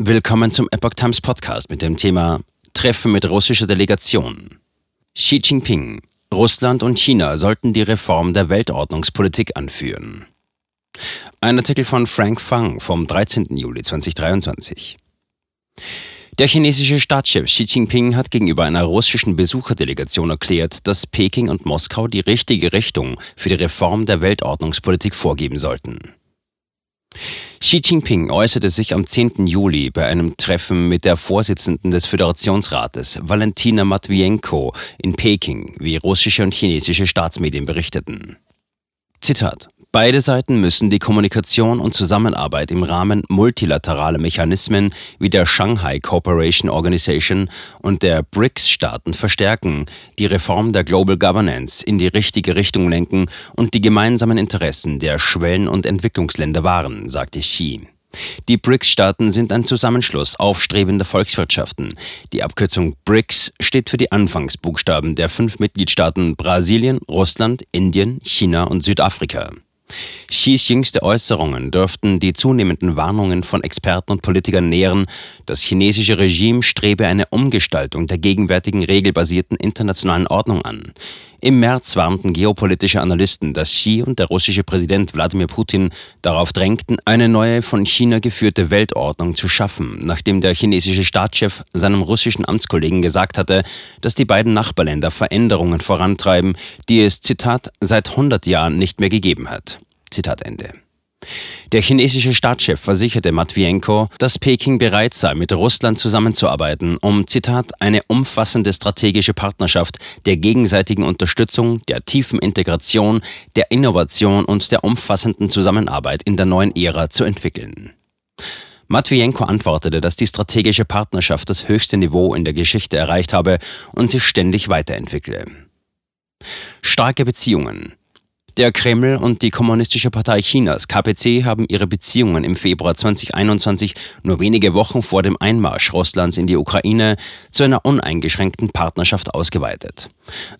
Willkommen zum Epoch Times Podcast mit dem Thema Treffen mit russischer Delegation. Xi Jinping, Russland und China sollten die Reform der Weltordnungspolitik anführen. Ein Artikel von Frank Fang vom 13. Juli 2023. Der chinesische Staatschef Xi Jinping hat gegenüber einer russischen Besucherdelegation erklärt, dass Peking und Moskau die richtige Richtung für die Reform der Weltordnungspolitik vorgeben sollten. Xi Jinping äußerte sich am 10. Juli bei einem Treffen mit der Vorsitzenden des Föderationsrates, Valentina Matvienko, in Peking, wie russische und chinesische Staatsmedien berichteten. Zitat Beide Seiten müssen die Kommunikation und Zusammenarbeit im Rahmen multilateraler Mechanismen wie der Shanghai Cooperation Organization und der BRICS-Staaten verstärken, die Reform der Global Governance in die richtige Richtung lenken und die gemeinsamen Interessen der Schwellen- und Entwicklungsländer wahren, sagte Xi. Die BRICS-Staaten sind ein Zusammenschluss aufstrebender Volkswirtschaften. Die Abkürzung BRICS steht für die Anfangsbuchstaben der fünf Mitgliedstaaten Brasilien, Russland, Indien, China und Südafrika. Xis jüngste Äußerungen dürften die zunehmenden Warnungen von Experten und Politikern nähren, das chinesische Regime strebe eine Umgestaltung der gegenwärtigen regelbasierten internationalen Ordnung an. Im März warnten geopolitische Analysten, dass Xi und der russische Präsident Wladimir Putin darauf drängten, eine neue von China geführte Weltordnung zu schaffen, nachdem der chinesische Staatschef seinem russischen Amtskollegen gesagt hatte, dass die beiden Nachbarländer Veränderungen vorantreiben, die es, Zitat, seit 100 Jahren nicht mehr gegeben hat. Zitat Ende. Der chinesische Staatschef versicherte Matvienko, dass Peking bereit sei, mit Russland zusammenzuarbeiten, um, Zitat, eine umfassende strategische Partnerschaft der gegenseitigen Unterstützung, der tiefen Integration, der Innovation und der umfassenden Zusammenarbeit in der neuen Ära zu entwickeln. Matvienko antwortete, dass die strategische Partnerschaft das höchste Niveau in der Geschichte erreicht habe und sich ständig weiterentwickle. Starke Beziehungen. Der Kreml und die Kommunistische Partei Chinas, KPC, haben ihre Beziehungen im Februar 2021, nur wenige Wochen vor dem Einmarsch Russlands in die Ukraine, zu einer uneingeschränkten Partnerschaft ausgeweitet.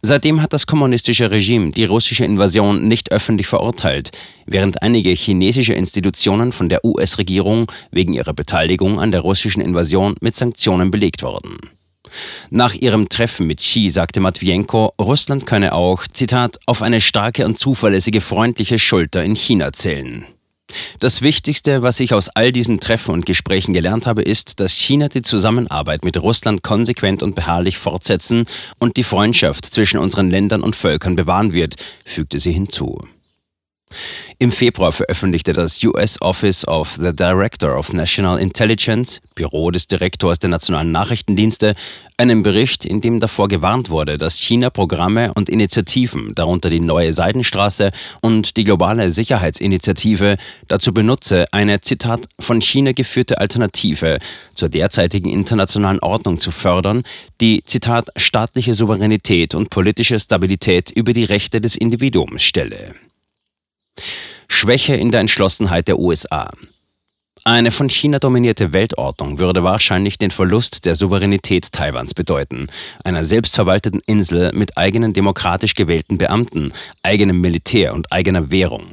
Seitdem hat das kommunistische Regime die russische Invasion nicht öffentlich verurteilt, während einige chinesische Institutionen von der US-Regierung wegen ihrer Beteiligung an der russischen Invasion mit Sanktionen belegt wurden. Nach ihrem Treffen mit Xi sagte Matvienko, Russland könne auch, Zitat, auf eine starke und zuverlässige freundliche Schulter in China zählen. Das Wichtigste, was ich aus all diesen Treffen und Gesprächen gelernt habe, ist, dass China die Zusammenarbeit mit Russland konsequent und beharrlich fortsetzen und die Freundschaft zwischen unseren Ländern und Völkern bewahren wird, fügte sie hinzu. Im Februar veröffentlichte das US Office of the Director of National Intelligence, Büro des Direktors der nationalen Nachrichtendienste, einen Bericht, in dem davor gewarnt wurde, dass China Programme und Initiativen, darunter die neue Seidenstraße und die globale Sicherheitsinitiative, dazu benutze, eine Zitat von China geführte Alternative zur derzeitigen internationalen Ordnung zu fördern, die Zitat staatliche Souveränität und politische Stabilität über die Rechte des Individuums stelle. Schwäche in der Entschlossenheit der USA. Eine von China dominierte Weltordnung würde wahrscheinlich den Verlust der Souveränität Taiwans bedeuten, einer selbstverwalteten Insel mit eigenen demokratisch gewählten Beamten, eigenem Militär und eigener Währung.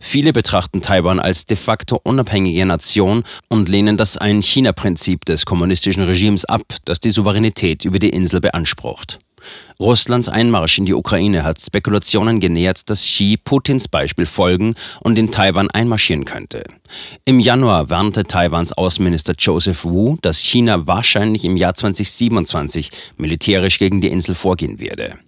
Viele betrachten Taiwan als de facto unabhängige Nation und lehnen das Ein-China-Prinzip des kommunistischen Regimes ab, das die Souveränität über die Insel beansprucht. Russlands Einmarsch in die Ukraine hat Spekulationen genährt, dass Xi Putins Beispiel folgen und in Taiwan einmarschieren könnte. Im Januar warnte Taiwans Außenminister Joseph Wu, dass China wahrscheinlich im Jahr 2027 militärisch gegen die Insel vorgehen werde.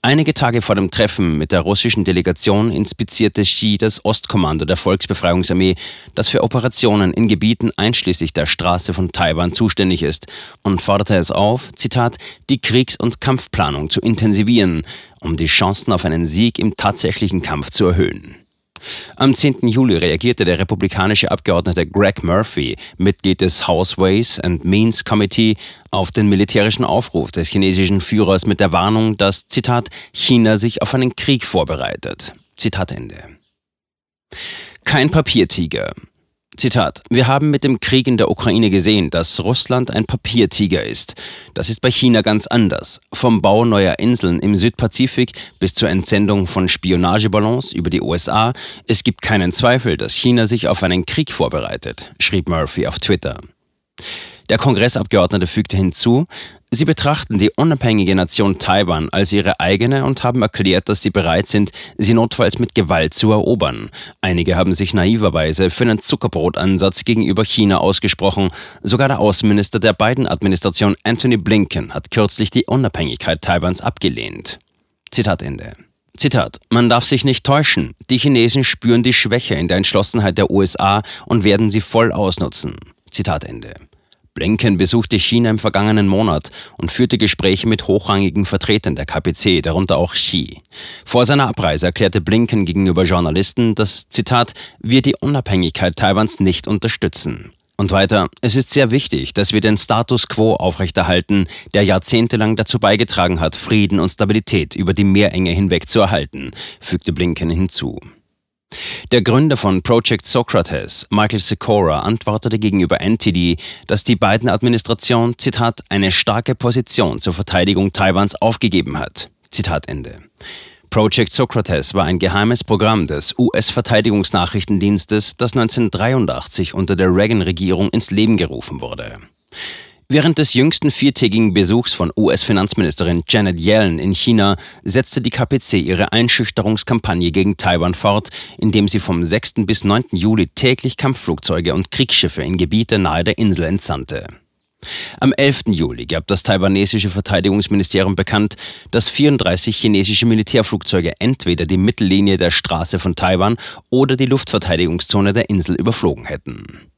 Einige Tage vor dem Treffen mit der russischen Delegation inspizierte Xi das Ostkommando der Volksbefreiungsarmee, das für Operationen in Gebieten einschließlich der Straße von Taiwan zuständig ist, und forderte es auf, Zitat, die Kriegs- und Kampfplanung zu intensivieren, um die Chancen auf einen Sieg im tatsächlichen Kampf zu erhöhen. Am 10. Juli reagierte der republikanische Abgeordnete Greg Murphy, Mitglied des House Ways and Means Committee, auf den militärischen Aufruf des chinesischen Führers mit der Warnung, dass, Zitat, China sich auf einen Krieg vorbereitet. Zitat Ende. Kein Papiertiger. Zitat, wir haben mit dem Krieg in der Ukraine gesehen, dass Russland ein Papiertiger ist. Das ist bei China ganz anders. Vom Bau neuer Inseln im Südpazifik bis zur Entsendung von Spionageballons über die USA, es gibt keinen Zweifel, dass China sich auf einen Krieg vorbereitet, schrieb Murphy auf Twitter. Der Kongressabgeordnete fügte hinzu, sie betrachten die unabhängige Nation Taiwan als ihre eigene und haben erklärt, dass sie bereit sind, sie notfalls mit Gewalt zu erobern. Einige haben sich naiverweise für einen Zuckerbrotansatz gegenüber China ausgesprochen. Sogar der Außenminister der beiden Administration Anthony Blinken hat kürzlich die Unabhängigkeit Taiwans abgelehnt. Zitat Ende. Zitat, man darf sich nicht täuschen. Die Chinesen spüren die Schwäche in der Entschlossenheit der USA und werden sie voll ausnutzen. Zitat Ende. Blinken besuchte China im vergangenen Monat und führte Gespräche mit hochrangigen Vertretern der KPC, darunter auch Xi. Vor seiner Abreise erklärte Blinken gegenüber Journalisten, dass, Zitat, wir die Unabhängigkeit Taiwans nicht unterstützen. Und weiter, es ist sehr wichtig, dass wir den Status quo aufrechterhalten, der jahrzehntelang dazu beigetragen hat, Frieden und Stabilität über die Meerenge hinweg zu erhalten, fügte Blinken hinzu. Der Gründer von Project Socrates, Michael Sikora, antwortete gegenüber NTD, dass die beiden Administration, Zitat, eine starke Position zur Verteidigung Taiwans aufgegeben hat. Zitat Ende. Project Socrates war ein geheimes Programm des US-Verteidigungsnachrichtendienstes, das 1983 unter der Reagan-Regierung ins Leben gerufen wurde. Während des jüngsten viertägigen Besuchs von US-Finanzministerin Janet Yellen in China setzte die KPC ihre Einschüchterungskampagne gegen Taiwan fort, indem sie vom 6. bis 9. Juli täglich Kampfflugzeuge und Kriegsschiffe in Gebiete nahe der Insel entsandte. Am 11. Juli gab das taiwanesische Verteidigungsministerium bekannt, dass 34 chinesische Militärflugzeuge entweder die Mittellinie der Straße von Taiwan oder die Luftverteidigungszone der Insel überflogen hätten.